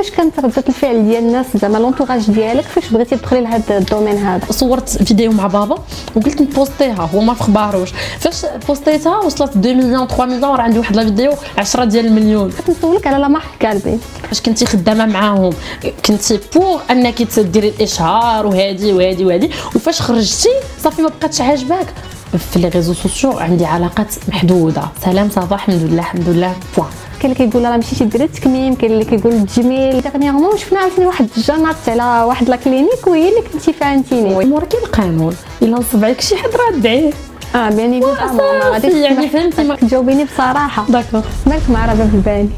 كيفاش كانت ردة الفعل ديال الناس زعما l'entourage ديالك؟ فاش بغيتي تدخلي لهذا ال domaine هذا؟ صورت فيديو مع بابا وقلت نبوستيها هو ما في خباروش. فاش بوستيتها وصلت 2 مليون 3 مليون راه عندي واحد la vidéo 10 ديال المليون. كنت نسولك على la marque كالبي فاش كنتي خدامة معاهم كنتي pour أنك تديري الإشهار وهادي وهادي وهادي وفاش خرجتي صافي ما بقاتش عاجباك. في les réseaux sociaux عندي علاقات محدودة. سلام ça va الحمد لله الحمد لله. point كاين اللي كيقول راه مشيتي ديري التكميم كاين اللي كيقول التجميل dernièrement شفنا عاوتاني واحد الجانات على واحد la clinique وهي اللي كنتي فيها انتيني مور كاين القانون. إلا نصب عليك شي حد راه دعيه آه bien évidemment ما غاديش يعني فهمتي. ما تجاوبيني بصراحة. d'accord. مالك مع رباب الباني؟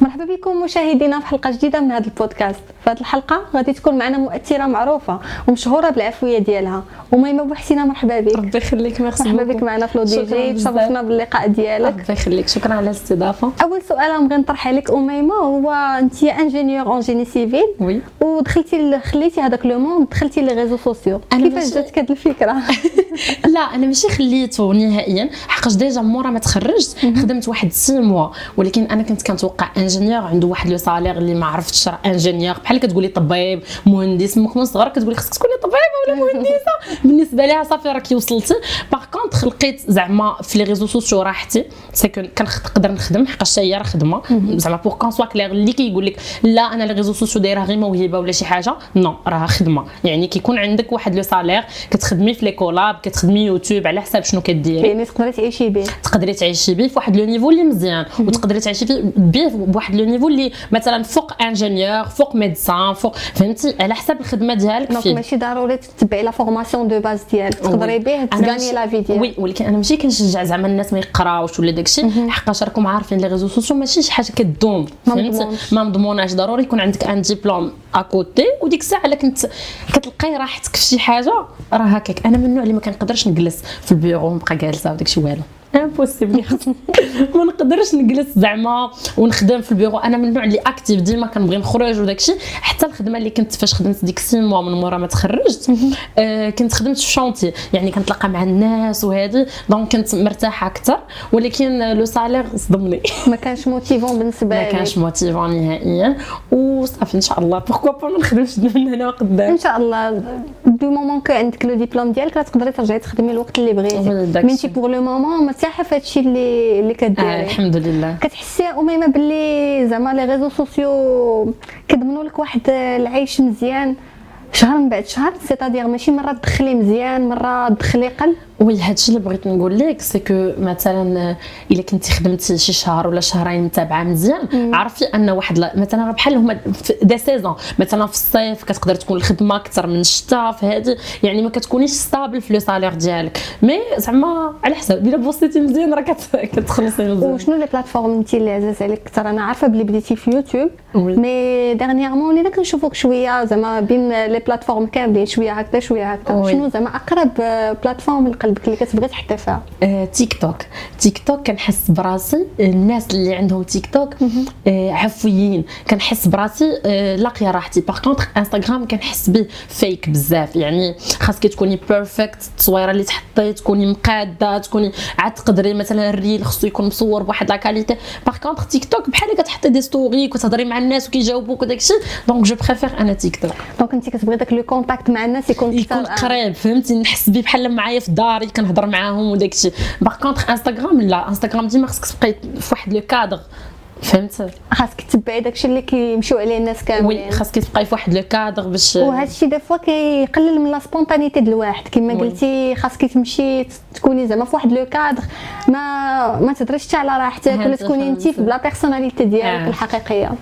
مرحبا بكم مشاهدينا في حلقة جديدة من هذا البودكاست. في هذه الحلقة غادي تكون معنا مؤثرة معروفة ومشهورة بالعفوية ديالها. أميمة بوحسينة مرحبا بك. ربي يخليك ميرسي مرحبا بك معنا في لوديجي تشرفنا باللقاء ديالك. ربي يخليك. شكرا على الاستضافة. أول سؤال نبغي نطرح عليك أميمة. هو أنت ingénieur en génie civil oui ودخلتي خليتي هذاك le monde دخلتي les réseaux sociaux كيفاش جاتك هذه الفكرة؟ لا أنا ماشي خليته نهائيا حقاش déjà مورا ما تخرجت خدمت واحد six mois. ولكن أنا كنت كنتوقع ingénieur عنده واحد le salaire اللي ما عرفتش راه ingénieur بحال كتقولي طبيب مهندس مك من صغر كتقولي خصك تكوني طبيبة ولا مهندسة. بالنسبة لها صافي راكي وصلتي. par contre لقيت زعما في les réseaux sociaux راحتي. si كنقدر نخدم حقاش هي راه خدمة. زعما pour qu'on soit clair اللي كيقول لك لا أنا les réseaux sociaux دايرة غير موهبة ولا شي حاجة. non راه خدمة. يعني كيكون عندك واحد le salaire كتخدمي في les collabs كتخدمي يوتيوب على حساب شنو كديري. يعني تقدري تعيشي به. تقدري تعيشي به فواحد le niveau اللي مزيان. وتقدري تعيشي به بواحد le niveau اللي مثلا فوق ingénieur فوق médecin فوق فهمتي؟ على حساب الخدمة ديالك donc ماشي ضروري تتبعي la formation de base ديالك. تقدري به تغاني la vie ديالك. oui ولكن أنا ماشي كنشجع زعما الناس ما يقراوش ولا داكشي. حقاش راكم عارفين les réseaux sociaux ماشي شي حاجة كدوم. فهمتي. ما مضموناش. ضروري يكون عندك un diplôme à côté وديك الساعة إلا كنت كتلقاي راحتك في شي حاجة راه هكاك. أنا من النوع اللي ما كنقدرش نجلس في البيرو ونبقى جالسة وداكشي والو. impossible ما نقدرش نجلس زعما ونخدم في البيرو. أنا من النوع اللي active ديما كنبغي نخرج وداكشي. حتى الخدمة اللي كنت فاش خدمت ديك six mois من مورا ما تخرجت آه كنت خدمت في chantier يعني كنتلاقى مع الناس وهذه donc كنت مرتاحة أكثر. ولكن le salaire صدمني. ما كانش motivant بالنسبة ما لك. كانش motivant نهائيا. وصافي إن شاء الله. pourquoi pas ما نخدمش من هنا قدام. إن شاء الله. du moment que عندك le diplôme ديالك تقدري ترجعي تخدمي الوقت اللي بغيتي. انت pour le moment مرتاحه في هادشي اللي اللي آه كديري الحمد لله كتحسي أميمة باللي زعما les réseaux sociaux كيضمنوا لك واحد العيش مزيان. شهر من بعد شهر c'est-à-dire ماشي مرة تدخلي مزيان مرة تدخلي قل oui هادشي اللي بغيت نقول لك c'est que مثلا إلا كنتي خدمتي شي شهر ولا شهرين متابعة مزيان عرفي أن واحد لا- مثلا بحال هما des saisons مثلا في الصيف كتقدر تكون الخدمة أكثر من الشتاء في هذه يعني ما كتكونيش stable في le salaire ديالك. mais زعما على حساب إلا postيتي مزيان راه كت- كتخلصي مزيان. وشنو les plateformes انت اللي عزاز عليك؟ أكثر أنا عارفة بلي بديتي في YouTube. mais dernièrement ولينا كنشوفوك شوية زعما بين les plateformes كاملين شوية هكذا شوية هكذا. شنو زعما أقرب plateforme لقلبك اللي كتبغي تحتفها آه، TikTok TikTok كنحس براسي الناس اللي عندهم تيك توك آه، عفويين. كنحس براسي آه، لاقية راحتي. par contre Instagram كنحس به فيك بزاف. يعني خاصك تكوني parfaite التصويره اللي تحطي تكوني مقادة تكوني عاد تقدري مثلا ال reel خصو يكون مصور بواحد la qualité par contre TikTok بحال كتحطي des stories وتهضري مع الناس وكيجاوبوك وداكشي donc je préfère أنا TikTok donc انت كتبغي داك le contact مع الناس يكون يكون قريب فهمتي؟ نحس بيه بحال معايا في داري كنهضر معاهم وداكشي. par contre Instagram لا. انستغرام ديما خصك تبقاي في واحد le cadre. فهمت خاصك تتبعي داكشي اللي كيمشيو عليه الناس كاملين oui خاصك تبقاي في واحد le cadre باش وهذا الشيء des fois كيقلل من la spontanéité ديال الواحد كما. قلتي خاصك تمشي تكوني زعما في واحد le cadre ما ما تهضريش حتى على راحتك ولا تكوني انت فهمت. بلا personnalité ديالك آه. الحقيقية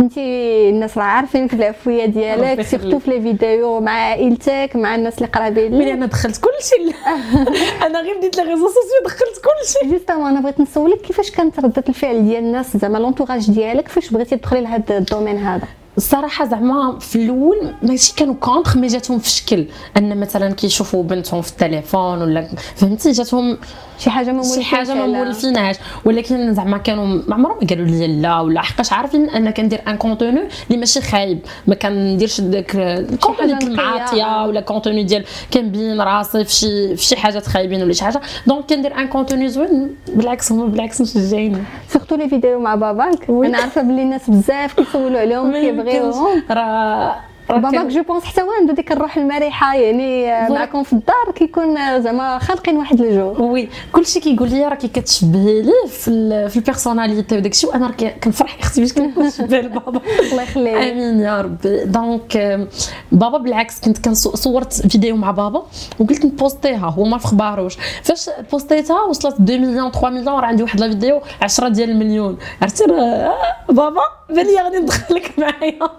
انت الناس راه عارفينك بالعفويه ديالك. surtout في les vidéos مع عائلتك مع الناس اللي قرابين ملي أنا دخلت كلشي أنا غير بديت les réseaux sociaux دخلت كلشي justement أنا بغيت نسولك كيفاش كانت ردة الفعل ديال الناس زعما l'entourage ديالك فاش بغيتي تدخلي لهذا ال domaine هذا؟ الصراحه زعما في الأول ماشي كانوا contre mais جاتهم في شكل. أن مثلا كيشوفوا بنتهم في التليفون ولا فهمتي؟ جاتهم شي حاجة ما شي حاجة ما مولفيناش ولكن زعما كانوا ما عمرهم ما قالوا لي لا ولا حقاش عارفين أن كندير un contenu اللي ماشي خايب. ما كنديرش داك ال contenu نقية. المعاطية ولا contenu ديال كنبين راسي في شي في شي حاجات خايبين ولا شي حاجة. donc كندير un contenu زوين بالعكس هما بالعكس مشجعين surtout les vidéos مع باباك. أنا عارفة بلي الناس بزاف كيسولوا عليهم كيبغيوهم راه باباك je pense حتى هو عنده ديك الروح المرحة يعني. معكم في الدار كيكون زعما خالقين واحد الجو. oui كلشي كيقول لي راكي كتشبهي ليه في في ال personnalité وداك الشيء وأنا كنفرح أختي باش كنكون شبه لبابا الله يخليه آمين يا ربي donc بابا بالعكس كنت كنصورت فيديو مع بابا وقلت نpostيها هو ما في خباروش. فاش postيتها وصلت 2 مليون 3 مليون راه عندي واحد la vidéo 10 ديال المليون عرفتي؟ بابا بان لي غادي ندخلك معايا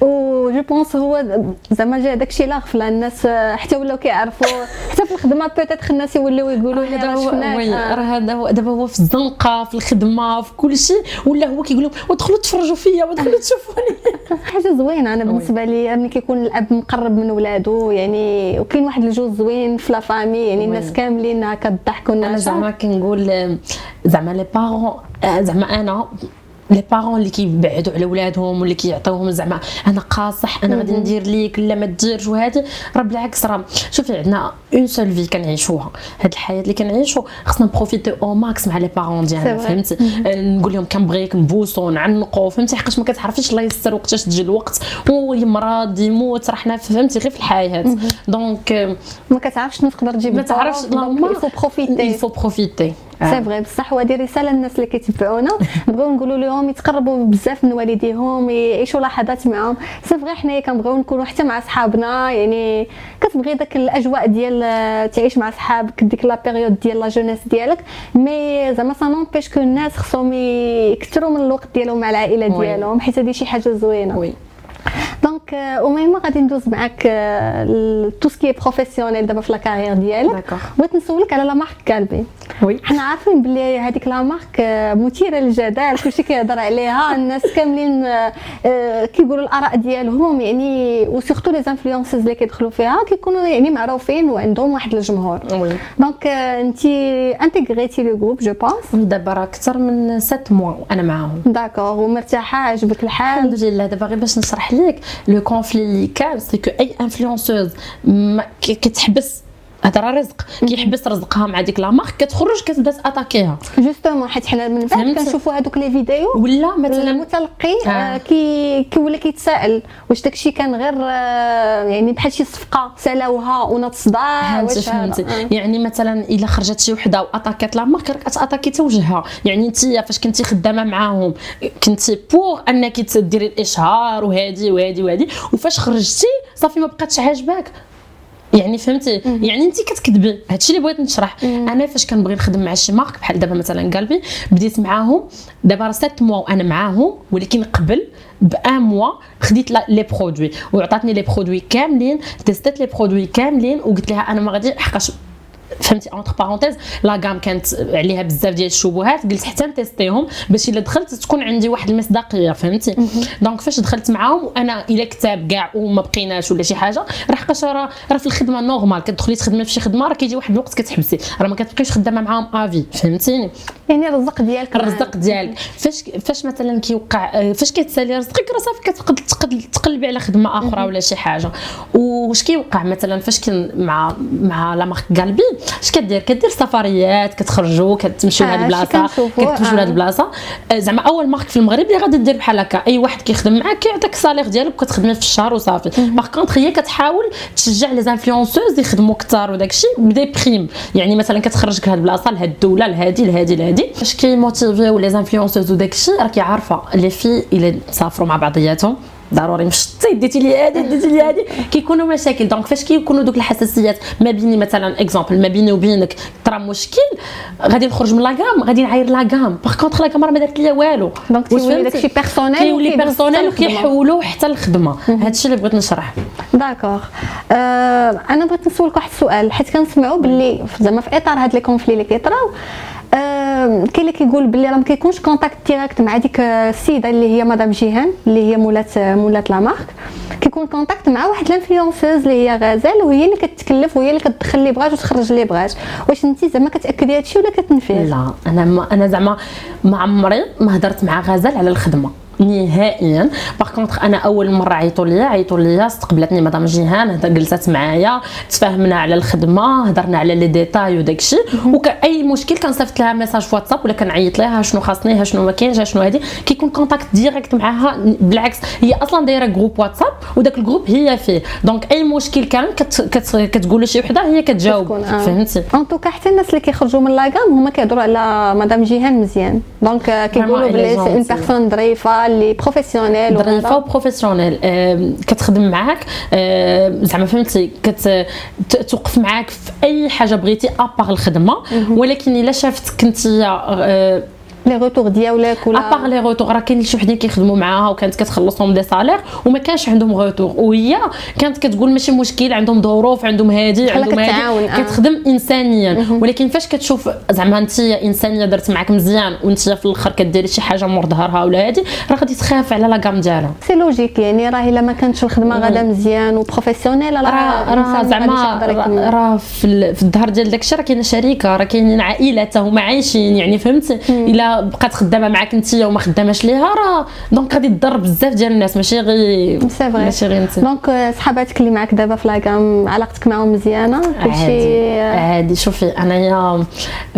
و je pense هو زعما جا داكشي لا غفله الناس آه، حتى ولاو كيعرفوا حتى في الخدمة peut-être الناس يوليو يقولوا لي هذا راه هو شفناك آه. راه هذا هو دابا هو في الزنقة في الخدمة في كل شيء ولا هو كيقول لهم ودخلوا تفرجوا فيا ودخلوا تشوفوني حاجة زوينة أنا بالنسبة لي ملي كيكون الأب مقرب من ولادو يعني وكاين واحد الجو زوين في la famille يعني الناس. كاملين هكا الضحك أنا والنشاط زعما كنقول زعما les parents زعما أنا les parents اللي كيبعدوا على ولادهم واللي كيعطيوهم زعما أنا قاصح أنا غادي ندير ليك لا ما ديرش وهذه راه بالعكس راه شوفي عندنا une seule vie كنعيشوها. هاد الحياة اللي كنعيشوا خصنا نprofiti au max مع les parents ديالنا. فهمتي؟ آه، نقول لهم كنبغيك نبوسو نعنقو فهمتي؟ حقاش ما كتعرفيش الله يستر وقتاش تجي الوقت ويمرض يموت راه حنا فهمتي؟ غير في الحياة. donc آه، ما كتعرفش شنو تقدر تجيب ما تعرفش donc faut profiter faut profiter. c'est vrai بصح هو هذه رسالة للناس اللي كيتبعونا. نبغيو نقولوا لهم يتقربوا بزاف من والديهم يعيشوا لحظات معاهم. c'est vrai حنايا كنبغيو نكونوا حتى مع صحابنا يعني كتبغي داك الأجواء ديال آه، تعيش مع صحابك ديك la période ديال la jeunesse ديالك. mais زعما ça n'empêche que الناس خصهم يكثروا من الوقت ديالهم مع العائلة. ديالهم حيت هذه شي حاجة زوينة. oui donc اميمه غادي ندوز معاك tout ce qui est professionnel دابا في la carrière ديالك بغيت نسولك على la marque قلبي oui حنا عارفين بلي هذيك la marque مثيره للجدل كلشي كيهضر عليها الناس كاملين كيقولوا الاراء ديالهم يعني و surtout les influenceuses اللي كيدخلوا فيها كيكونوا يعني معروفين وعندهم واحد الجمهور oui donc انت intégriti le groupe je pense دابا راه أكثر من 7 mois وأنا معاهم d'accord ومرتاحه عجبك الحال الحمد لله دابا غير باش نشرح لك لو كونفلي اللي كان c'est هذا راه رزق كيحبس رزقها مع ديك لا مارك كتخرج كتبدأ t'attaquيها justement حيت حنا من بعد. كنشوفوا هذوك les vidéos ولا مثلا المتلقي آه. آه. كي كيولي كيتسائل واش داكشي كان غير آه يعني بحال شي صفقة سلاوها وناض صداع واش آه. يعني مثلا إلا خرجت شي وحدة و attaquات la marque راك attaquي حتى وجهها يعني أنت فاش كنتي خدامة معاهم كنتي pour أنك تديري الإشهار وهادي وهادي وهادي وفاش خرجتي صافي ما بقاتش عاجباك يعني فهمتي؟ يعني انت كتكذبي. هادشي اللي بغيت نشرح. أنا فاش كنبغي نخدم مع شي marque بحال دابا مثلا قلبي بديت معاهم. دابا راه 7 mois وأنا معاهم ولكن قبل بأن mois خديت les produits. وعطاتني les produits كاملين testيت les produits كاملين وقلت لها أنا ما غادي حقاش فهمتي entre parenthèses la gamme كانت عليها بزاف ديال الشبهات قلت حتى ن testيهم باش إلا دخلت تكون عندي واحد المصداقيه فهمتي؟ donc فاش دخلت معاهم وأنا إلا كتاب كاع وما بقيناش ولا شي حاجة راه حقاش راه راه في الخدمة normal كتدخلي تخدمي في شي خدمة راه كيجي واحد الوقت كتحبسي راه ما كتبقيش خدامة معاهم افي فهمتيني؟ يعني الرزق ديالك الرزق ديالك. فاش فاش مثلا كيوقع فاش كيتسالي رزقك راه صافي كتقد تقد- تقلبي على خدمة أخرى ولا شي حاجة. واش كيوقع مثلا فاش كن مع مع la marque قلبي اش كدير؟ كدير سفريات كتخرجوا كتمشيو آه، لهاد شي البلاصة كتمشيو آه. لهاد البلاصة. آه، زعما أول marque في المغرب اللي غادي دير بحال هكا. أي واحد كيخدم معاك كيعطيك ال salaire ديالك وكتخدمي في الشهر وصافي. par contre هي كتحاول تشجع les influenceuses يخدموا كثار وداك الشيء ب des primes يعني مثلا كتخرجك لهاد البلاصة لهاد الدولة لهادي لهادي لهادي. فاش كي motiverيو les influenceuses وداك الشيء؟ راكي عارفة les filles الا سافروا مع بعضياتهم. ضروري مشتي détail لي هادي détail لي هادي. كيكونوا مشاكل. donc فاش كيكونوا دوك الحساسيات؟ ما بيني مثلا exemple ما بيني وبينك ترى مشكل غادي نخرج من la gamme غادي نعاير la gamme par contre la gamme راه ما دارت ليا والو. donc تيولي؟ داكشي personnel كيولي personnel. وكيحولوه حتى للخدمه هادشي اللي بغيت نشرح d'accord آه أنا بغيت نسولك واحد السؤال. حيت كنسمعوا باللي زعما في إطار هاد les conflits اللي كيطراو كاين اللي كيقول باللي راه ما كيكونش contact direct مع ديك السيدة اللي هي مدام جيهان اللي هي مولات مولات la marque كيكون contact مع واحد l'influenceuse اللي هي غزال وهي اللي كتكلف وهي اللي كتدخل اللي بغات وتخرج اللي بغات واش انت زعما كتأكدي هادشي ولا كتنفيه لا أنا ما أنا زعما ما عمري ما هضرت مع غزال على الخدمة. نهائيا. par contre أنا أول مرة عيطوا ليا عيطوا ليا استقبلتني مدام جيهان جلست معايا تفاهمنا على الخدمة هضرنا على les détails وداكشي أي مشكل كنصيفط لها message في واتساب ولا كنعيط لها شنو خاصني شنو ما كاينش شنو هادي. كيكون contact direct معاها بالعكس هي أصلا دايرة groupe واتساب وداك ال groupe هي فيه. donc أي مشكل كان كت كت كتقول لشي وحدة هي كتجاوب. آه. فهمتي؟ en tout cas حتى الناس اللي كيخرجوا من la gamme هما كيهضروا على مدام جيهان مزيان. donc كيقولوا بلي c'est une personne ظريفه اللي professionnelle ظريفه و professionnelle كتخدم معاك. زعما فهمتي كتوقف معاك في أي حاجة بغيتي à part الخدمة. ولكن إلا شافتك انت les retours ديالك ولا à part les retours راه كاين شي وحدين كيخدموا معاها وكانت كتخلصهم des salaires وما كانش عندهم retour وهي كانت كتقول ماشي مشكل عندهم ظروف عندهم هادي عندهم هادي. آه. كتخدم انسانيا. ولكن فاش كتشوف زعما انت إنسانية درت معاك مزيان وانت في الآخر كديري شي حاجة مور ظهرها ولا هادي راه غادي تخاف على la gamme ديالها. c'est logique يعني راه إلا ما كانتش الخدمة غادا مزيان و professionnel راه راه زعما راه في الظهر ديال داكشي راه كاينة شركه راه كاينين عائله هما عايشين يعني فهمتي إلا بقات خدامة معاك انت وما خداماش ليها؟ راه donc غادي تضر بزاف ديال الناس ماشي غير ماشي غير انت. donc صحاباتك اللي معاك دابا في la gamme علاقتك معاهم مزيانة؟ كلشي عادي. شوفي أنايا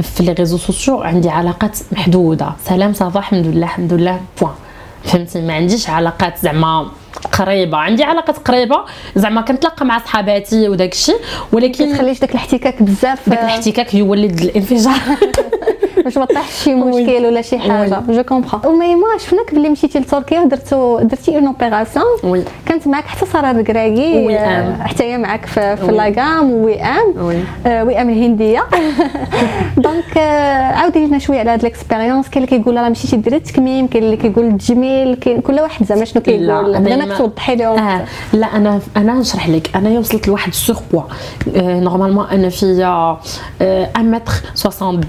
في les réseaux sociaux عندي علاقات محدودة. سلام ça va الحمد لله الحمد لله point فهمتي؟ ما عنديش علاقات زعما قريبة. عندي علاقات قريبة زعما كنتلاقى مع صحاباتي وداك الشيء ولكن ما تخليش داك الاحتكاك بزاف داك الاحتكاك يولد الانفجار. باش ما طيحش شي مشكل ولا شي حاجة. je comprends أميمة شفناك بلي مشيتي لتركيا ودرتو درتي une opération كانت معك حتى سارة الكراكي حتى هي معك في, في la gamme وام وام الهندية. donc عاودي لنا شوية على هاد ال expérience كاين اللي كيقول راه مشيتي ديري التكميم كاين اللي كيقول التجميل كاين كل واحد زعما شنو كيقول. بغيناك توضحي لهم آه. لا أنا أنا نشرح لك. أنا وصلت لواحد ال surpoids normalement أنا فيا 1 متر 70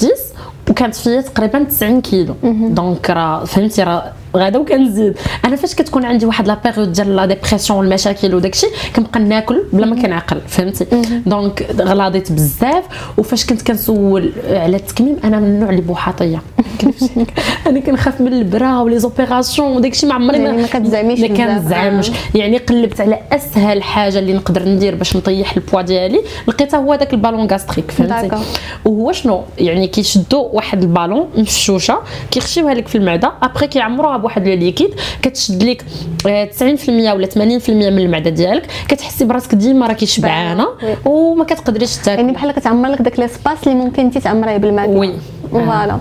وكانت فيا تقريبا 90 كيلو. donc راه فهمتي راه غادا وكنزيد أنا فاش كتكون عندي واحد la période ديال la dépression والمشاكل وداكشي كنبقى ناكل بلا ما كنعقل فهمتي؟ donc غلاضيت بزاف وفاش كنت كنسول على التكميم أنا من النوع اللي بوحاطية. أنا كنخاف من البرا و les opérations وداكشي ما عمري يعني ما كتزعميش ما كنزعمش. يعني قلبت على أسهل حاجة اللي نقدر ندير باش نطيح البوا ديالي لقيتها هو داك ال ballon gastrique فهمتي؟ وهو شنو؟ يعني كيشدوا واحد البالون مفشوشة كيخشيوها لك في المعدة après كيعمروها بواحد le liquide كتشد لك 90% آه، ولا 80% من المعدة ديالك كتحسي براسك ديما راكي شبعانة وما كتقدريش تاكل. يعني بحال كتعمر لك داك l'espace اللي ممكن انت تعمريه بالماء. oui. voilà.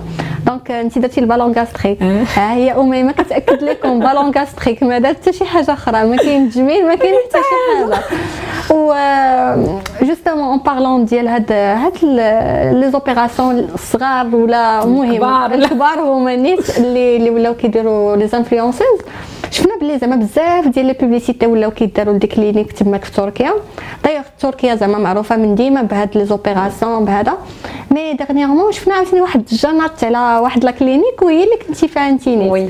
donc انت درتي ال ballon gastrique ها هي اميمه كتأكد لكم ballon gastrique ما دارت حتى شي حاجة أخرى. ما كاين تجميل ما كاين حتى شي حاجة. و justement en parlant ديال هاد هاد les opérations الصغار ولا المهم الكبار هما نيت اللي اللي ولاو كيديروا les influenceuses شفنا بلي زعما بزاف ديال les publicités ولاو كيداروا ل des cliniques تماك في تركيا دايوغ تركيا زعما معروفه من ديما بهاد les opérations بهذا mais dernièrement شفنا عاوتاني واحد الجانات على واحد la clinique وهي اللي كنتي فيها انت oui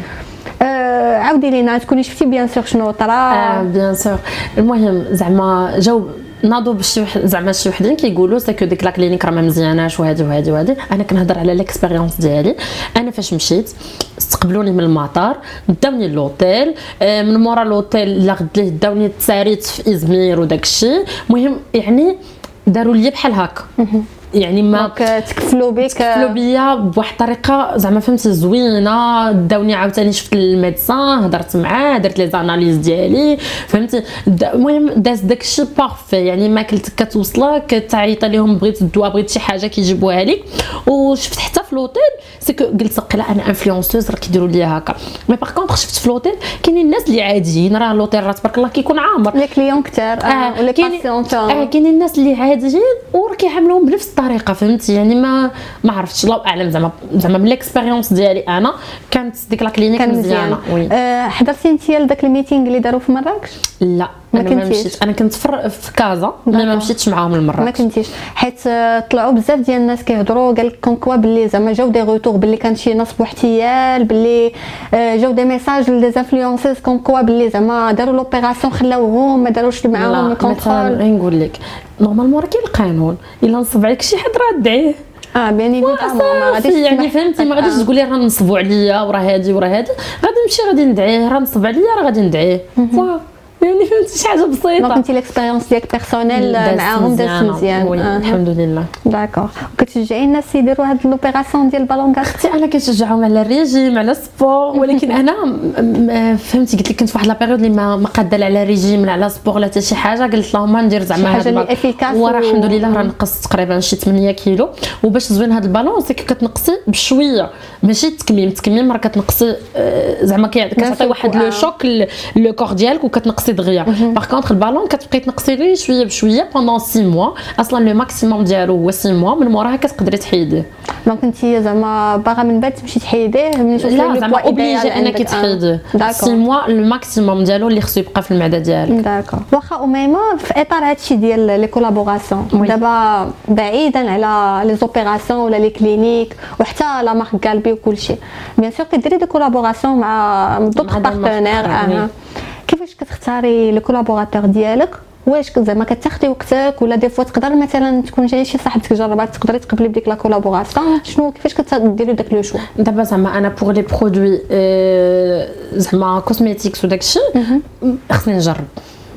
آه عاودي لينا تكوني شفتي bien sûr شنو طرا آه bien sûr المهم زعما جاو ناضوا بشي زعما شي وحدين كيقولوا parce que ديك la clinique راه ما مزياناش وهادي وهادي وهادي. أنا كنهضر على l'expérience ديالي. أنا فاش مشيت استقبلوني من المطار داوني لوطيل آه، من مورا لوطيل لا غد ليه داوني تساريت في إزمير وداك الشيء المهم يعني داروا لي بحال هكا. يعني ما تكفلوا بك. تكفلوا بيا بواحد الطريقة زعما فهمتي زوينة. داوني عاوتاني شفت ال médecin هضرت معاه درت les analyses ديالي فهمتي المهم داز داكشي parfait يعني ماكلتك كتوصلك تعيط لهم بغيت الدواء بغيت شي حاجة كيجيبوها لك وشفت حتى في لوطيل parce que قلت قلا أنا influenceuse راه كيديروا لي هكا. mais par contre شفت في لوطيل كاينين الناس اللي عاديين. راه لوطيل راه تبارك الله كيكون عامر. les clients كثار آه ولا آه كاينين الناس اللي عاديين وراه كيعاملوهم بنفس الطريقة فهمتي؟ يعني ما ما عرفتش. الله أعلم زعما زعما من l'expérience ديالي أنا كانت ديك la clinique مزيانة. أه حضرتي انت لذاك ال meeting اللي داروا في مراكش؟ لا. ما أنا ما كنتيش. مشيت أنا كنت في في كازا mais ما. مشيتش معاهم ما المره كنتيش. حيت آه، طلعوا بزاف ديال الناس كيهضروا قال لك comme quoi باللي زعما جاو des retours باللي كان شي نصب واحتيال باللي آه، جاو des messages ل des influenceuses comme quoi باللي زعما داروا l'opération خلاوهم ما داروش معاهم ال contrôle نقول لك normalement راه كاين القانون. إلا نصب عليك شي حد راه دعيه. آه bien évidemment ما غاديش يعني فهمتي ما. غاديش. تقولي راه نصبوا عليا وراه هادي وراه هادي. غادي نمشي غادي ندعيه. راه نصب عليا راه غادي ندعيه. يعني فهمتي شي حاجة donc بسيطه انت l'expérience ديالك personnelle معاهم دازت. مزيان. الحمد لله. d'accord كتشجعي الناس يديروا هاد l'opération ديال ال ballon gaz حتى أنا كنشجعهم على الريجيم على ال sport ولكن أنا فهمتي قلت لك كنت في واحد la période اللي ما لا على ريجيم لا على sport لا حتى شي حاجة قلت لهم ندير زعما هاد وراه الحمد لله راه نقصت تقريبا شي 8 كيلو. وباش تزوين هاد ال ballon c'est كتنقصي بشوية. ماشي التكميم التكميم راه كتنقصي آه، زعما كتعطي واحد le آه. choc ل le corps ديالك وكتنقصي دغيا. par contre ال ballon كتبقاي تنقصي غير شوية بشوية pendant 6 mois أصلا le maximum ديالو هو 6 mois من موراها كتقدري تحيديه. donc انت زعما باغا من بعد تمشي تحيديه من توصلي لا لو زعما obligé أنك. تحيديه. c'est d'accord mois ال maximum ديالو اللي خصو يبقى في المعدة ديالك. d'accord واخا أميمة في إطار هادشي ديال les collaborations. دابا بعيدا على les opérations ولا les cliniques وحتى la marque قلبي وكلشي bien sûr كديري des collaborations مع d'autres partenaires كيفاش كتختاري le collaborateur ديالك؟ واش زعما كتاخدي وقتك؟ ولا des fois تقدر مثلا تكون جاي شي صاحبتك جربات تقدري تقبلي بديك la collaboration شنو كيفاش كتديري داك le choix دابا زعما أنا pour les produits زعما cosmétiques وداكشي خصني نجرب.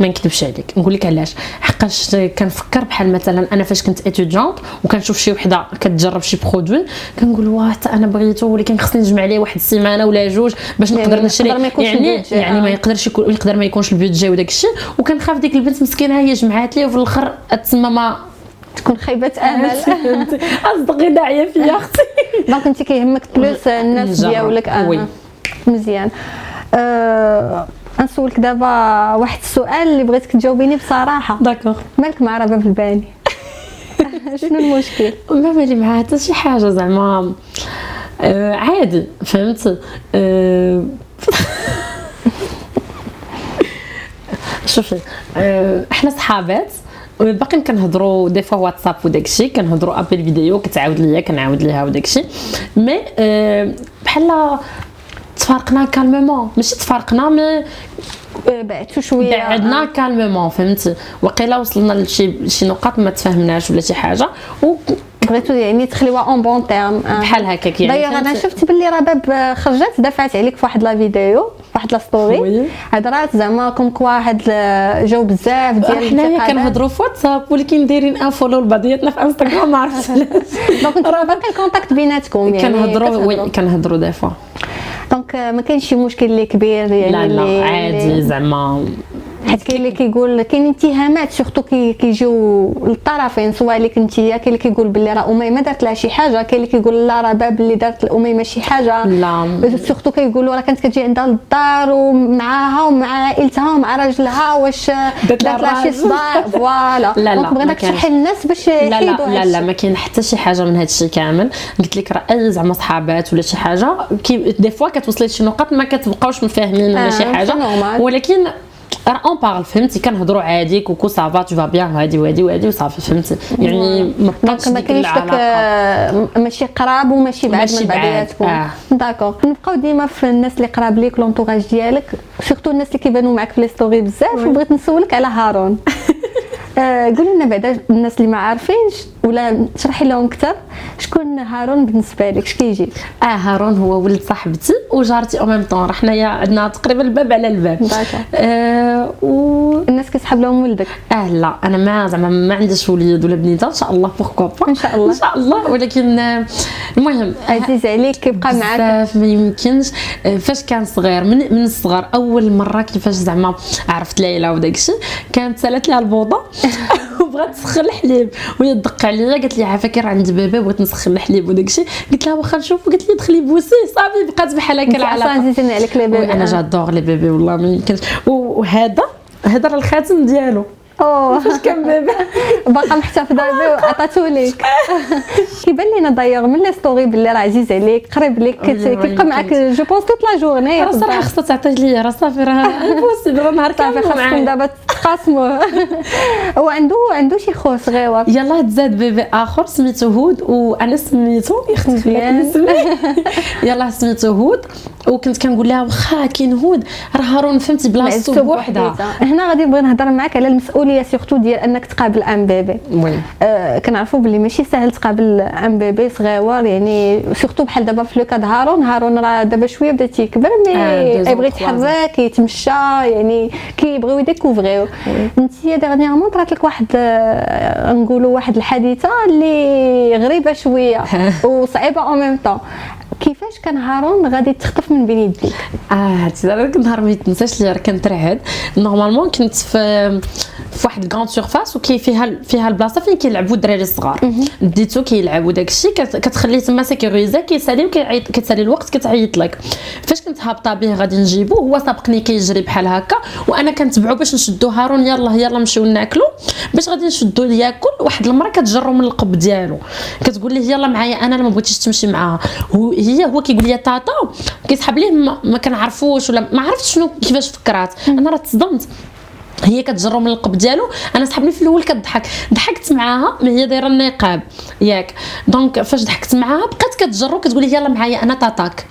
ما نكذبش عليك. نقول لك علاش. حقاش كنفكر بحال مثلا أنا فاش كنت étudiante وكنشوف شي وحدة كتجرب شي produit كنقول واه حتى أنا بغيتو ولكن خصني نجمع عليه واحد السيمانة ولا جوج باش يعني نقدر نشري. ما يكونش يعني ال budget، يعني ما آه. يقدرش يكون يقدر ما يكونش ال budget وداك الشيء. وكنخاف ديك البنت مسكينة هي جمعات لي وفي الآخر تسمى ما تكون خيبه امل اصدقي داعية فيا أختي. donc أنت كيهمك plus الناس ديالك. آه. oui. مزيان. أه. نسولك دابا واحد السؤال اللي بغيتك تجاوبيني بصراحة. d'accord مالك مع رباب الباني شنو المشكل؟ ما بالي معها حتى شي حاجة زعما. آه عادي فهمت؟ آه شوفي آه إحنا صحابات باقي كنهضروا des fois واتساب وداك الشيء كنهضروا appel vidéo كتعاود ليا كنعاود ليها وداك الشيء. mais آه بحال تفارقنا calmement ماشي تفارقنا mais أه، بعدتو شوية. بعدنا calmement فهمتي وقيلا وصلنا لشي شي نقاط ما تفاهمناش ولا شي حاجة. و بغيتو يعني تخليوها en bons termes بحال هكاك يعني دايوغ أنا؟ شفت باللي رباب آه، خرجت دافعت عليك في واحد la vidéo واحد la story. هضرات زعما comme quoi هاد ال- جاو بزاف ديال حنايا. كنهضروا في واتساب ولكن دايرين unfollow لبعضياتنا في انستغرام ما عرفتش. علاش donc انتو باقي ال contact بيناتكم يعني كنهضروا oui. كنهضروا des fois donc ما كاينش شي مشكل اللي كبير يعني لا لا عادي زعما حيت كاين اللي كيقول كاين اتهامات surtout كي كيجيو للطرفين سواء ليك انت كاين اللي كيقول باللي راه أميمة دارت لها شي حاجة كاين اللي كيقول لا راه رباب اللي دارت لأميمة شي حاجة لا surtout كيقولوا راه كانت كتجي عندها للدار ومعاها ومع عائلتها ومع راجلها واش دارت لها شي. صداع voilà لا، لا، بغيناك. تشرحي للناس باش لا لا لا لا. ما كاين حتى شي حاجة من هذا الشيء كامل قلت لك راه اي زعما صحابات ولا شي حاجة كي des fois كتوصلي لشي نقاط ما كتبقاوش مفاهمين ولا آه، شي حاجة. ولكن راه on parle فهمتي كنهضروا عادي coucou ça va tout va bien وهادي وهادي وهادي وصافي فهمتي يعني ما بقاش ديك كاينش داك العلاقه ماشي قراب وماشي بعاد ماشي من بعضياتكم آه. d'accord نبقاو ديما في الناس اللي قراب ليك l'entourage ديالك surtout الناس اللي كيبانوا معاك في les stories بزاف وبغيت نسولك على هارون آه، قولي لنا بعدا الناس اللي ما عارفينش ولا تشرحي لهم أكثر شكون هارون بالنسبة لك؟ اش كيجي آه هارون هو ولد صاحبتي وجارتي أو ميم طون حنايا عندنا تقريبا الباب على الباب. آه و الناس كيسحب لهم ولدك؟ آه لا أنا ما زعما ما عنديش وليد ولا بنيتة إن شاء الله بوركوا با إن شاء الله. إن شاء الله ولكن آه، المهم عزيز عليك كيبقى معاك. بزاف ما يمكنش. آه، فاش كان صغير من من الصغر أول مرة كيفاش زعما عرفت ليلى وداك الشيء كانت سالت لها البوضة. وبغات تسخن الحليب. وهي تدق عليا قالت لي عافاكي راه عندي bébé بغيت نسخن الحليب وداك الشيء. قلت لها واخا نشوف قالت لي دخلي بوسي. صافي بقات بحال هكا أصلا العلاقة. عزيزين عليك les bébés أنا j'adore les bébés والله ما يمكنش. وهذا هذا راه الخاتم ديالو. فاش كان bébé باقا محتفظة به وعطاتو ليك كيبان لينا دايوغ من les stories باللي راه عزيز عليك قريب ليك كيبقى معاك. je pense toute la journée راه صراحة خصها تعطي لي راه صافي راه impossible راه نهار كامل خاصكم دابا تقاسموا هو عنده عنده شي خو صغيور يلا تزاد bébé آخر سميتو هود وأنا سميتو يختلف لك مزيان. الاسم يلا سميتو هود وكنت كنقول لها واخا كاين هود راه هارون فهمتي بلاصتو بوحدها. هنا غادي نبغي نهضر معاك على المسؤولية surtout ديال أنك تقابل un bébé. آه، كنعرفوا باللي ماشي سهل تقابل un bébé صغيور يعني surtout بحال دابا في le cas هارون. هارون راه دابا شوية بدأ تيكبر mais آه، يبغي يتحرك يتمشى يعني كيبغيو يديكوفريو. أنت dernièrement طرات لك واحد آه، نقولوا واحد الحادثة اللي غريبة شوية وصعيبة au même temps كيفاش كان هارون غادي تخطف من بين يديك آه تزال نهار ما يتنساش لي راه كنترعد normalement كنت في في واحد grande surface وكاين فيها فيها البلاصة فين كيلعبوا الدراري الصغار. ديتو كيلعبوا داك الشيء كتخليه تما sécurisé كيسالي وكيعيط كتسالي الوقت كتعيط لك. فاش كنت هابطة به غادي نجيبو هو سابقني كيجري بحال هكا وأنا كنتبعو باش نشدو هارون يلا يلا نمشيو ناكلو. باش غادي نشدو ياكل واحد المرة كتجرو من القب ديالو. كتقول ليه يلا معايا أنا ما بغيتيش تمشي معاها. هو هي هو كيقول لي تاتا كيسحب ليه ما, ما كنعرفوش ولا ما عرفتش شنو كيفاش فكرات. أنا راه تصدمت. هي كتجرو من القب ديالو أنا سحبني في الأول كضحك. ضحكت معاها ما هي دايرة النقاب. ياك. donc فاش ضحكت معاها بقات كتجرو كتقول لي يلا معايا أنا tata ك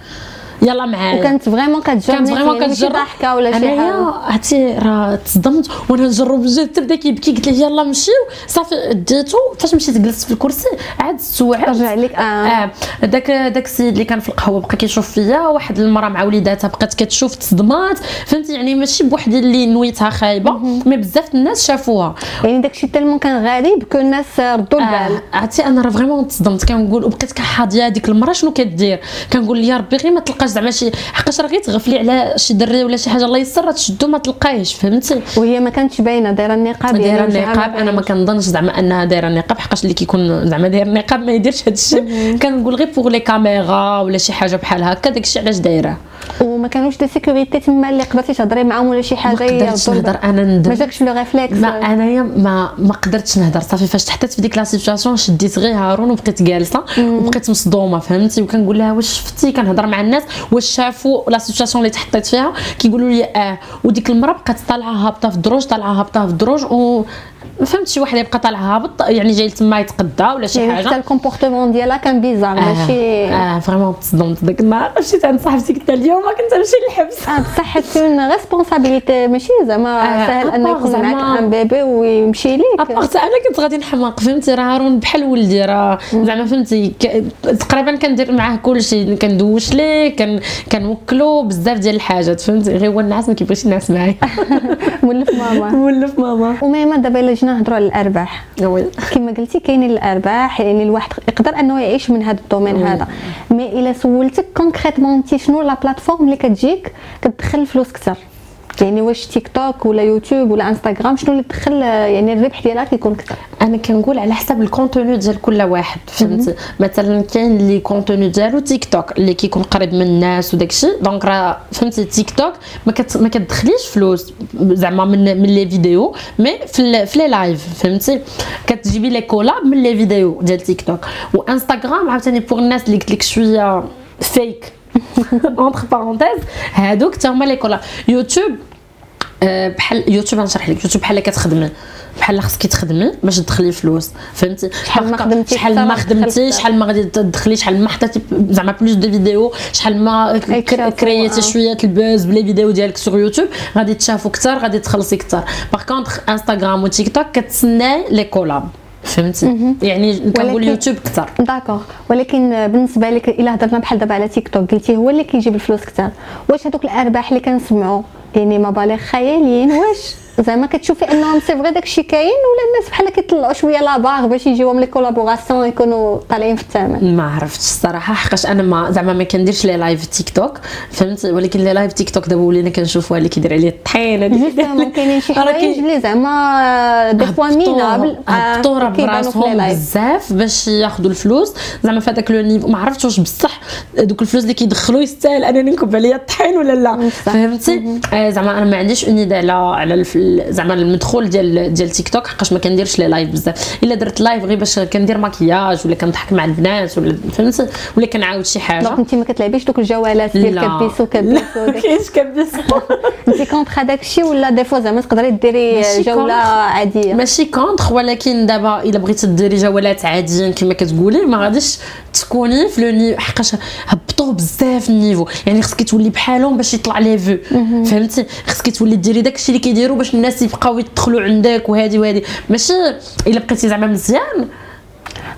يلا معايا. وكانت vraiment كتجرب كانت vraiment ماشي كتجرب ضحكة ولا شي حاجة. عرفتي راه تصدمت. وأنا نجرب بجد تبدا كيبكي قلت له يلا نمشيو صافي ديتو. فاش مشيت جلست في الكرسي عاد استوعبت رجع لك آه. آه داك داك السيد اللي كان في القهوة بقى كيشوف فيا. واحد المرأة مع وليداتها بقات كتشوف تصدمات. فهمتي؟ يعني ماشي بوحدي اللي نويتها خايبة mais بزاف الناس شافوها. يعني داكشي tellement كان غريب كل الناس ردوا البال. آه، عرفتي أنا راه vraiment تصدمت. كنقول وبقيت كحاضية هذيك المره شنو كدير؟ كنقول يا ربي غير ما تلقاش زعما شي حقاش راه تغفلي على شي دري ولا شي حاجة. الله يسر تشدو ما تلقايش فهمتي؟ وهي ما كانتش باينة دايرة النقاب دايرة يعني وجهها النقاب. أنا ما. كنظنش زعما أنها دايرة النقاب. حقاش اللي كيكون زعما داير النقاب ما يديرش هذا الشيء كنقول غير pour les caméras ولا شي حاجة بحال هكا. داك الشيء علاش دايرة. وما كانوش des sécurités تما اللي قدرتي تهضري معاهم ولا شي ما حاجة قدرتش يردوا نهضر. أنا ما ندم جاكش le réflexe. ما أنايا ما ما قدرتش نهضر. صافي فاش تحطيت في ديك la situation شديت غير هارون وبقيت جالسة وبقيت مصدومة فهمتي؟ وكنقول لها واش شفتي؟ كنهضر مع الناس. واش شافوا la situation اللي تحطيت فيها؟ كيقولوا لي آه. وديك المره بقات طالعة هابطة في الدروج طالعة هابطة في الدروج و ما فهمتش شي واحد يبقى طالع هابط يعني جاي تما يتقدى ولا شي يعني حتى حاجة ال comportement ديالها كان bizarre ماشي آه vraiment تصدمت داك النهار. مشيت عند صاحبتي قلت لها اليوم كنت نمشي للحبس. آه بصح حتكون responsabilité ماشي زعما آه، سهل أن à part يكون معاك un bébé ويمشي ليك. à part أنا كنت غادي نحماق فهمتي؟ راه هارون بحال ولدي راه زعما فهمتي تقريبا كندير معاه كلشي كندوش ليه كن كنوكلو بزاف ديال الحاجات فهمتي؟ غير هو النعاس ما كيبغيش ينعس معايا. مولف ماما. مولف ماما. و même دابا إلا جينا نهضروا على الأرباح. كما قلتي كاينين الأرباح يعني الواحد يقدر أنه يعيش من هذا ال domaine. هذا. mais إلا سولتك concrètement انت شنو la plateforme اللي كتجيك كتدخل فلوس كثر يعني واش تيك توك ولا يوتيوب ولا انستغرام شنو اللي تدخل يعني الربح ديالها كيكون كثر أنا كنقول على حسب ال contenu ديال كل واحد فهمتي مثلا كاين اللي contenu ديالو تيك توك اللي كيكون قريب من الناس وداك الشيء. donc راه فهمتي تيك توك ما كت ما كتدخليش فلوس زعما من من les vidéos mais في les lives فهمتي كتجيبي les collabs من les vidéos ديال تيك توك وانستغرام عاوتاني pour الناس اللي قلت لك شوية فيك entre parenthèses هادوك تا هما les collabs يوتيوب آه، بحال يوتيوب غنشرح لك. يوتيوب بحال كتخدمي بحال خصك تخدمي باش تدخلي فلوس فهمتي؟ شحال ما خدمتي؟ شحال ما خدمتي. شحال ما غادي تدخلي شحال ما حطيتي زعما plus de vidéos شحال ما ك- يتشافوا، créer تي آه. شوية ال buzz بلي فيديو ديالك sur يوتيوب غادي تشافوا كثر غادي تخلصي كثر par contre انستغرام وتيك توك كتسناي les collabs. فهمتي يعني كنقول ولكن- يوتيوب كثر d'accord. ولكن بالنسبة لك إلا هضرنا بحال دابا على تيك توك قلتي هو اللي كيجيب الفلوس كثر واش هذوك الأرباح اللي كنسمعوا يعني مبالغ خياليين. واش؟ زعما كتشوفي انهم c'est vrai داكشي كاين ولا الناس بحال كيطلعوا شوية la part باش يجيوهم les collaborations يكونوا طالعين في الثمن ما عرفتش الصراحة حقاش أنا ما زعما ما كنديرش les lives تيك توك فهمت؟ ولكن les lives تيك توك دابا ولينا كنشوفوها اللي كيدير عليه الطحين هذيك كاينين شي حوايج اللي زعما des fois minables هبطوا براسهم بزاف باش ياخذوا الفلوس. زعما في هذاك le niveau ما عرفتش واش بصح دوك الفلوس اللي كيدخلوا يستاهل أنني نكب عليا الطحين ولا لا. فهمتي؟ آه، زعما أنا ما عنديش un على على زعما المدخول ديال ديال تيك توك حقاش ما كنديرش les lives بزاف. إلا درت live غير باش كندير مكياج ولا كنضحك مع البنات ولا فهمتي ولا كنعاود شي حاجة. donc انت ما كتلعبيش دوك الجوالات ديال كبيسو كبيسو كاينش كبيسو انت contre هذاك الشيء ولا des fois زعما تقدري ديري جولة عادية؟ ماشي contre ولكن دابا إلا بغيتي ديري جولات عاديين كما كتقولي ما غاديش تكوني في le niveau حقاش هبطوا بزاف ال niveau. يعني خصك تولي بحالهم باش يطلع les vues فهمتي؟ خصك تولي ديري داكشي اللي كيديروا باش الناس يبقاو يدخلوا عندك وهذه وهذه ماشي إلا بقيتي زعما مزيان.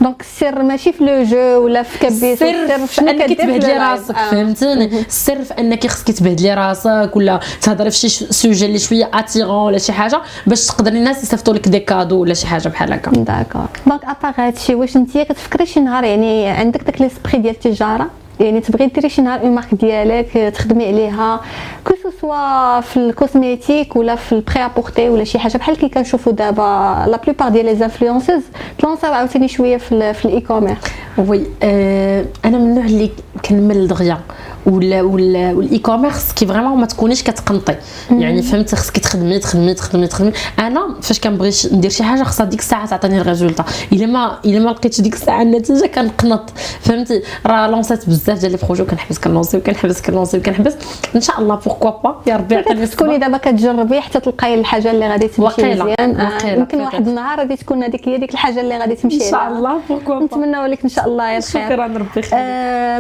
donc السر ماشي في le jeu ولا في كبيس السر في أنك تبهدلي راسك آه. فهمتيني السر في أنك خصك تبهدلي راسك ولا تهضري في شي sujet اللي شوية attirant ولا شي حاجة باش تقدري الناس يصيفطوا لك des cadeaux ولا شي حاجة بحال هكا. d'accord donc à part هادشي واش انت كتفكري شي نهار يعني عندك داك l'esprit ديال التجارة؟ يعني تبغي ديري شي نهار une marque ديالك تخدمي عليها que ce soit في ال cosmétique ولا في ال prêt-à-porter ولا شي حاجة بحال كي كنشوفوا دابا la plupart ديال les influenceuses تلونساو عاوتاني شوية في, في ال e-commerce oui آه أنا من النوع اللي كنمل دغيا وال e-commerce كي vraiment ما تكونيش كتقنطي. يعني فهمتي خصك تخدمي تخدمي تخدمي تخدمي أنا فاش كنبغي ندير شي حاجة خصها ديك الساعة تعطيني ال résultat. إلا ما إلا ما لقيتش ديك الساعة النتيجة كنقنط. فهمتي؟ راه lancer يت بزاف ديال les projets وكنحبس كنلونسي وكنحبس كنلونسي وكنحبس. إن شاء الله pourquoi pas يا ربي يعطيني تكوني دابا كتجربي حتى تلقاي الحاجة اللي غادي تمشي مزيان. آه، يمكن واحد النهار غادي تكون هذيك هي ديك الحاجة اللي غادي تمشي إن شاء الله pourquoi pas نتمنى لك إن شاء الله الخير. شكرا ربي يخليك.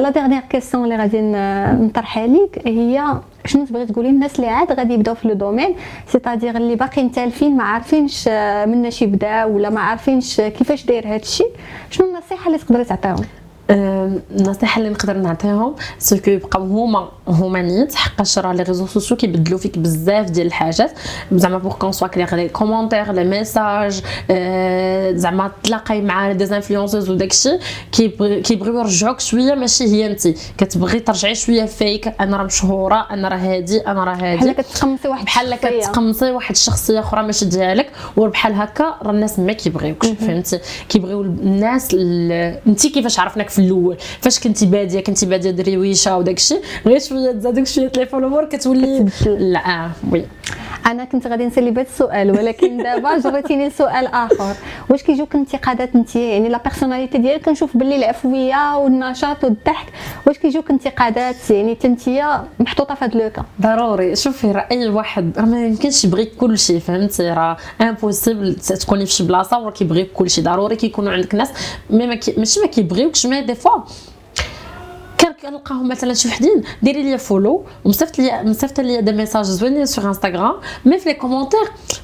la dernière question اللي غادي نطرحها ليك هي شنو تبغي تقولي؟ للناس اللي عاد غادي يبداو في le domaine c'est-à-dire اللي باقيين تالفين ما عارفينش مناش يبداو ولا ما عارفينش كيفاش داير هذا الشيء شنو النصيحة اللي تقدري تعطيهم؟ النصيحة اللي نقدر نعطيهم ce que يبقاو هما هما نيت حقاش راه les réseaux sociaux كيبدلوا فيك بزاف ديال الحاجات. زعما pour qu'on soit clair les commentaires les messages زعما تلاقاي مع des influenceuses وداكشي كيبغيو يرجعوك شوية ماشي هي انت كتبغي ترجعي شوية فيك أنا راه مشهورة أنا راه هادي أنا راه هادي. بحال كتقمصي واحد بحال كتقمصي واحد الشخصية أخرى ماشي ديالك وبحال هكا راه الناس ما كيبغيوكش فهمتي؟ كيبغيو الناس انت كيفاش عرفناك في الأول. فاش كنتي بادية؟ كنتي بادية دريويشه وداك الشيء غير شوية تزادك شوية les followers كتولي là oui. أنا كنت غادي نسألي بهذا السؤال ولكن دابا جريتيني لسؤال آخر. واش كيجوك انتقادات أنت؟ يعني la personnalité ديالك كنشوف باللي العفوية والنشاط والضحك. واش كيجوك انتقادات؟ يعني تنتيا محطوطة في هذا لوكا ضروري. شوفي راه أي واحد راه ما يمكنش يبغي كل شيء فهمتي؟ راه impossible تكوني في شي بلاصة وراه كيبغي كل شيء. ضروري كيكونوا عندك ناس ماشي ما كيبغيوكش mais des fois كنلقاهم مثلا شي وحدين ديري les follow ومصيفط لي مصيفط لي des messages زوينين sur انستغرام mais في les commentaires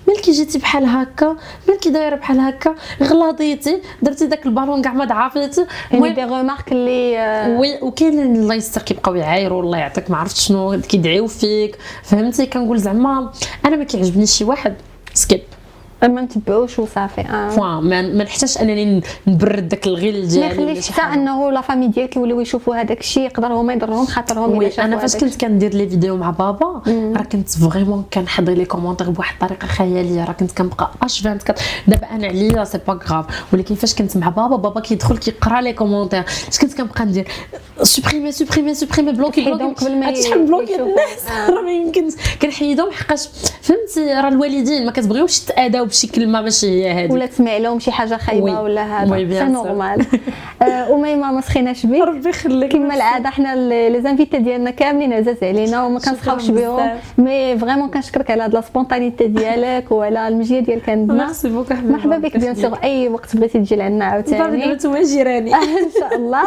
ملكي جيتي بحال هكا ملكي دايرة بحال هكا غلاضيتي درتي داك البالون كاع ما ضعفتي يعني des remarques اللي oui وكاين الله يستر كيبقاو يعايروا الله يعطيك ما عرفت شنو كيدعيو فيك. فهمتي؟ كنقول زعما أنا ما كيعجبنيش شي واحد skip ما نتبعوش وصافي آه. fois ما نحتاجش أنني نبرد داك الغل ديالي ما يخليش حتى أنه la famille ديالك يوليو يشوفوا هذاك الشيء يقدر هما يضرهم خاطرهم oui أنا فاش كنت كندير les vidéos مع بابا راه كنت vraiment كنحضر les commentaires بواحد الطريقة خيالية راه كنت كنبقى اش 24 دابا أنا عليا c'est pas grave ولكن فاش كنت مع بابا بابا كيدخل كيقرا les commentaires اش كنت كنبقى ندير supprimer supprimer supprimer bloquer bloquer قبل ما شحال bloquer الناس. راه ما يمكنش. كنحيدهم حقاش. فهمتي؟ راه الوالدين ما كتبغيوش تاداو بشي كلمة ماشي هي هذه ولا تسمع لهم شي حاجة خايبة ولا هذا. c'est normal أميمة ما سخيناش بك ربي يخليك. كما العادة حنا les invités ديالنا كاملين عزاز علينا وما كنسخاوش بهم. mais vraiment كنشكرك على هاد la spontanéité ديالك وعلى المجيه ديالك عندنا merci beaucoup مرحبا بك bien sûr أي وقت بغيتي تجي لعندنا عاوتاني. نتوما جيراني إن شاء الله.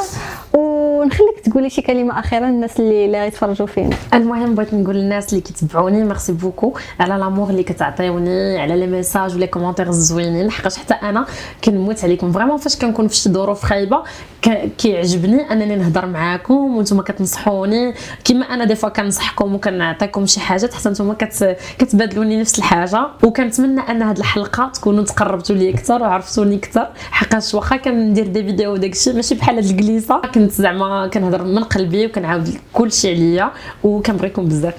ونخليك تقولي شي كلمة أخيرة للناس اللي اللي غيتفرجوا فينا. المهم بغيت نقول للناس اللي كيتبعوني merci beaucoup على l'amour اللي كتعطيوني على les messages و les commentaires زوينين حقاش حتى أنا كنموت عليكم. vraiment فاش كنكون في شي ظروف خايبة كيعجبني أنني نهضر معاكم وأنتم كتنصحوني. كما أنا دي فوا كنصحكم وكنعطيكم شي حاجات حتى نتوما كت... كتبادلوني نفس الحاجة. وكنتمنى أن هذه الحلقة تكونوا تقربتوا لي أكثر وعرفتوني أكثر. حقاش واخا كندير دي فيديو وداكشي ماشي بحال هاد الجليسة. كنت زعما كنهضر من قلبي وكنعاود كلشي عليا وكنبغيكم بزاف.